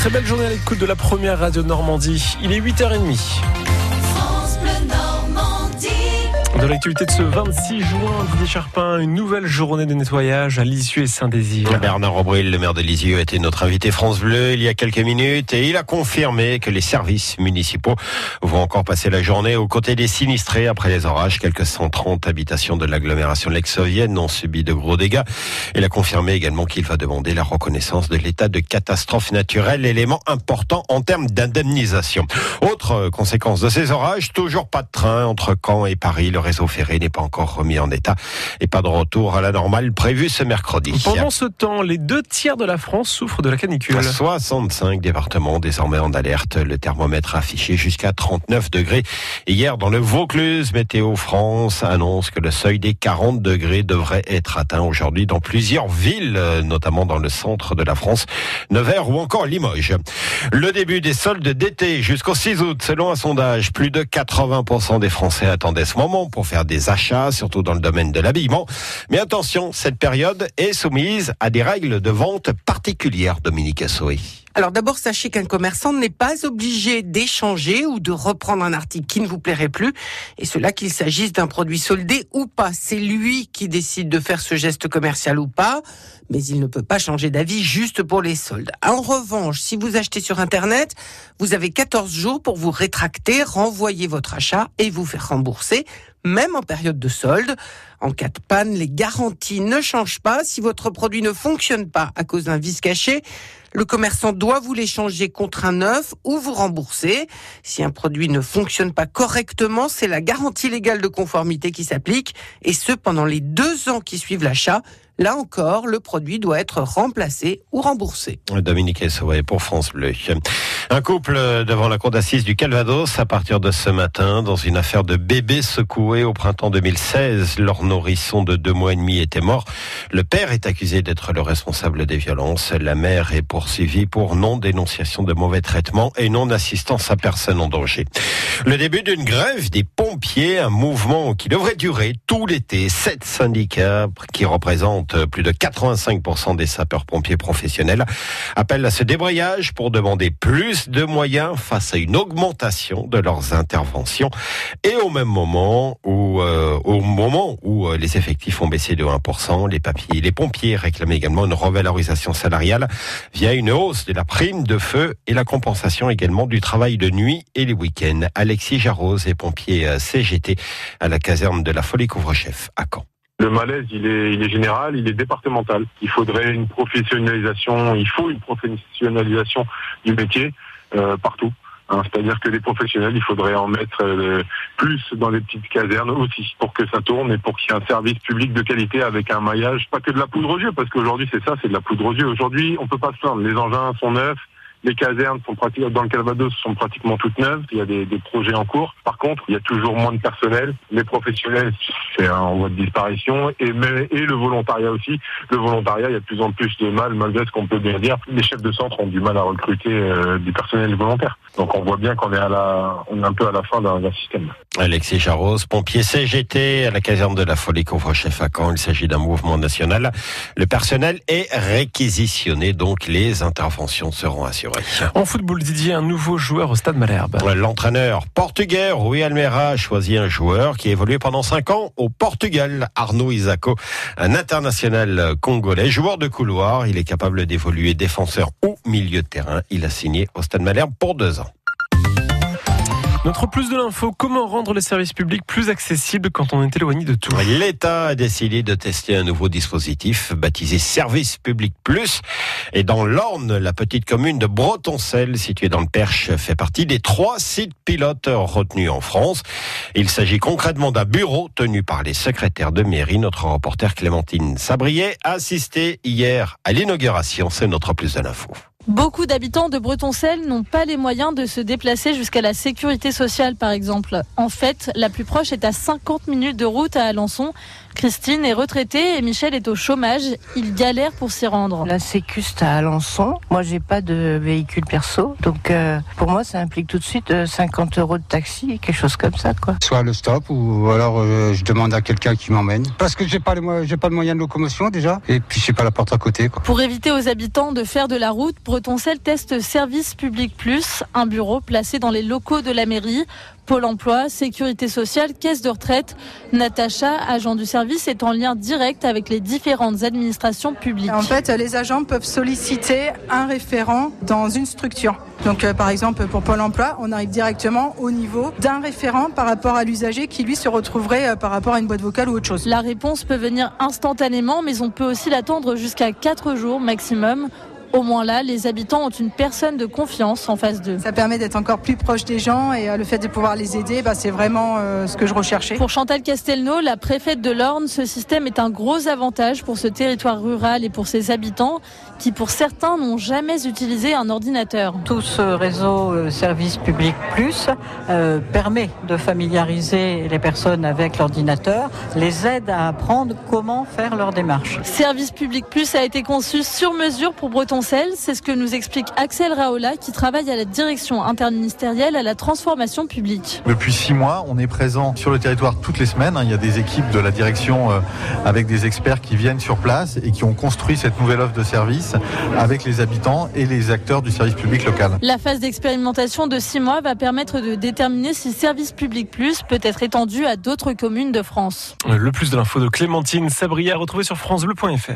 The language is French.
très belle journée à l'écoute de la première radio de Normandie. Il est 8h30. Dans l'actualité de ce 26 juin, Didier Charpin, une nouvelle journée de nettoyage à Lisieux et Saint-Désir. Bernard Robril, le maire de Lisieux, était notre invité France Bleu il y a quelques minutes et il a confirmé que les services municipaux vont encore passer la journée aux côtés des sinistrés après les orages. Quelques 130 habitations de l'agglomération lexovienne ont subi de gros dégâts. Il a confirmé également qu'il va demander la reconnaissance de l'état de catastrophe naturelle, élément important en termes d'indemnisation. Autre conséquence de ces orages, toujours pas de train entre Caen et Paris. Réseau ferré n'est pas encore remis en état et pas de retour à la normale prévu ce mercredi. Pendant ce temps, les deux tiers de la France souffrent de la canicule. 65 départements désormais en alerte. Le thermomètre affiché jusqu'à 39 degrés. Hier, dans le Vaucluse, Météo France annonce que le seuil des 40 degrés devrait être atteint aujourd'hui dans plusieurs villes, notamment dans le centre de la France, Nevers ou encore Limoges. Le début des soldes d'été jusqu'au 6 août, selon un sondage, plus de 80% des Français attendaient ce moment pour faire des achats, surtout dans le domaine de l'habillement. Mais attention, cette période est soumise à des règles de vente particulières, Dominique Assoé. Alors d'abord, sachez qu'un commerçant n'est pas obligé d'échanger ou de reprendre un article qui ne vous plairait plus, et cela qu'il s'agisse d'un produit soldé ou pas. C'est lui qui décide de faire ce geste commercial ou pas, mais il ne peut pas changer d'avis juste pour les soldes. En revanche, si vous achetez sur Internet, vous avez 14 jours pour vous rétracter, renvoyer votre achat et vous faire rembourser même en période de solde. En cas de panne, les garanties ne changent pas. Si votre produit ne fonctionne pas à cause d'un vice caché, le commerçant doit vous l'échanger contre un neuf ou vous rembourser. Si un produit ne fonctionne pas correctement, c'est la garantie légale de conformité qui s'applique, et ce pendant les deux ans qui suivent l'achat. Là encore, le produit doit être remplacé ou remboursé. Dominique pour France Bleu. Un couple devant la cour d'assises du Calvados à partir de ce matin dans une affaire de bébé secoué au printemps 2016. Leur nourrisson de deux mois et demi était mort. Le père est accusé d'être le responsable des violences. La mère est poursuivie pour non-dénonciation de mauvais traitements et non-assistance à personne en danger. Le début d'une grève des pompiers, un mouvement qui devrait durer tout l'été. Sept syndicats qui représentent plus de 85% des sapeurs-pompiers professionnels appellent à ce débrayage pour demander plus de moyens face à une augmentation de leurs interventions et au même moment où euh, au moment où euh, les effectifs ont baissé de 1%, les les pompiers réclament également une revalorisation salariale via une hausse de la prime de feu et la compensation également du travail de nuit et les week-ends. Alexis Jarros est pompier euh, CGT à la caserne de la Folie Couvre-Chef à Caen. Le malaise, il est, il est général, il est départemental. Il faudrait une professionnalisation, il faut une professionnalisation du métier partout. Hein. C'est-à-dire que les professionnels, il faudrait en mettre euh, plus dans les petites casernes aussi pour que ça tourne et pour qu'il y ait un service public de qualité avec un maillage, pas que de la poudre aux yeux, parce qu'aujourd'hui c'est ça, c'est de la poudre aux yeux. Aujourd'hui, on peut pas se plaindre. Les engins sont neufs, les casernes sont pratiquement dans le Calvados sont pratiquement toutes neuves. Il y a des, projets en cours. Par contre, il y a toujours moins de personnel. Les professionnels, c'est en voie de disparition. Et, le volontariat aussi. Le volontariat, il y a de plus en plus de mal, malgré ce qu'on peut bien dire. Les chefs de centre ont du mal à recruter euh, du personnel volontaire. Donc on voit bien qu'on est est un peu à la fin d'un système. Alexis Charros, pompier CGT à la caserne de la Folie couvre-chef à Caen. Il s'agit d'un mouvement national. Le personnel est réquisitionné, donc les interventions seront assurées. En football, Didier, un nouveau joueur au stade Malherbe. L'entraîneur portugais Rui Almeida a choisi un joueur qui a évolué pendant 5 ans au Portugal, Arnaud Isako, un international congolais, joueur de couloir. Il est capable d'évoluer défenseur ou milieu de terrain. Il a signé au stade Malherbe pour deux ans. Notre plus de l'info, comment rendre les services publics plus accessibles quand on est éloigné de tout? L'État a décidé de tester un nouveau dispositif baptisé Service Public Plus. Et dans l'Orne, la petite commune de Bretoncelle, située dans le Perche, fait partie des trois sites pilotes retenus en France. Il s'agit concrètement d'un bureau tenu par les secrétaires de mairie. Notre reporter Clémentine Sabrier a assisté hier à l'inauguration. C'est notre plus de l'info. Beaucoup d'habitants de Bretoncelle n'ont pas les moyens de se déplacer jusqu'à la sécurité sociale, par exemple. En fait, la plus proche est à 50 minutes de route à Alençon. Christine est retraitée et Michel est au chômage. Il galère pour s'y rendre. La Sécu, c'est à Alençon. Moi, j'ai pas de véhicule perso. Donc, euh, pour moi, ça implique tout de suite euh, 50 euros de taxi, quelque chose comme ça, quoi. Soit le stop ou alors euh, je demande à quelqu'un qui m'emmène. Parce que j'ai pas les pas de moyen de locomotion déjà. Et puis, j'ai pas la porte à côté, quoi. Pour éviter aux habitants de faire de la route, Bretoncelle teste Service Public Plus, un bureau placé dans les locaux de la mairie. Pôle emploi, sécurité sociale, caisse de retraite. Natacha, agent du service, est en lien direct avec les différentes administrations publiques. En fait, les agents peuvent solliciter un référent dans une structure. Donc, euh, par exemple, pour Pôle emploi, on arrive directement au niveau d'un référent par rapport à l'usager qui, lui, se retrouverait euh, par rapport à une boîte vocale ou autre chose. La réponse peut venir instantanément, mais on peut aussi l'attendre jusqu'à 4 jours maximum. Au moins là, les habitants ont une personne de confiance en face d'eux. Ça permet d'être encore plus proche des gens et euh, le fait de pouvoir les aider, bah, c'est vraiment euh, ce que je recherchais. Pour Chantal Castelnau, la préfète de l'Orne, ce système est un gros avantage pour ce territoire rural et pour ses habitants qui, pour certains, n'ont jamais utilisé un ordinateur. Tout ce réseau euh, Service Public Plus euh, permet de familiariser les personnes avec l'ordinateur, les aide à apprendre comment faire leur démarche. Service Public Plus a été conçu sur mesure pour C'est ce que nous explique Axel Raola, qui travaille à la direction interministérielle à la transformation publique. Depuis six mois, on est présent sur le territoire toutes les semaines. Il y a des équipes de la direction euh, avec des experts qui viennent sur place et qui ont construit cette nouvelle offre de service avec les habitants et les acteurs du service public local. La phase d'expérimentation de six mois va permettre de déterminer si Service Public Plus peut être étendu à d'autres communes de France. Le plus de l'info de Clémentine Sabria, retrouvé sur FranceBleu.fr.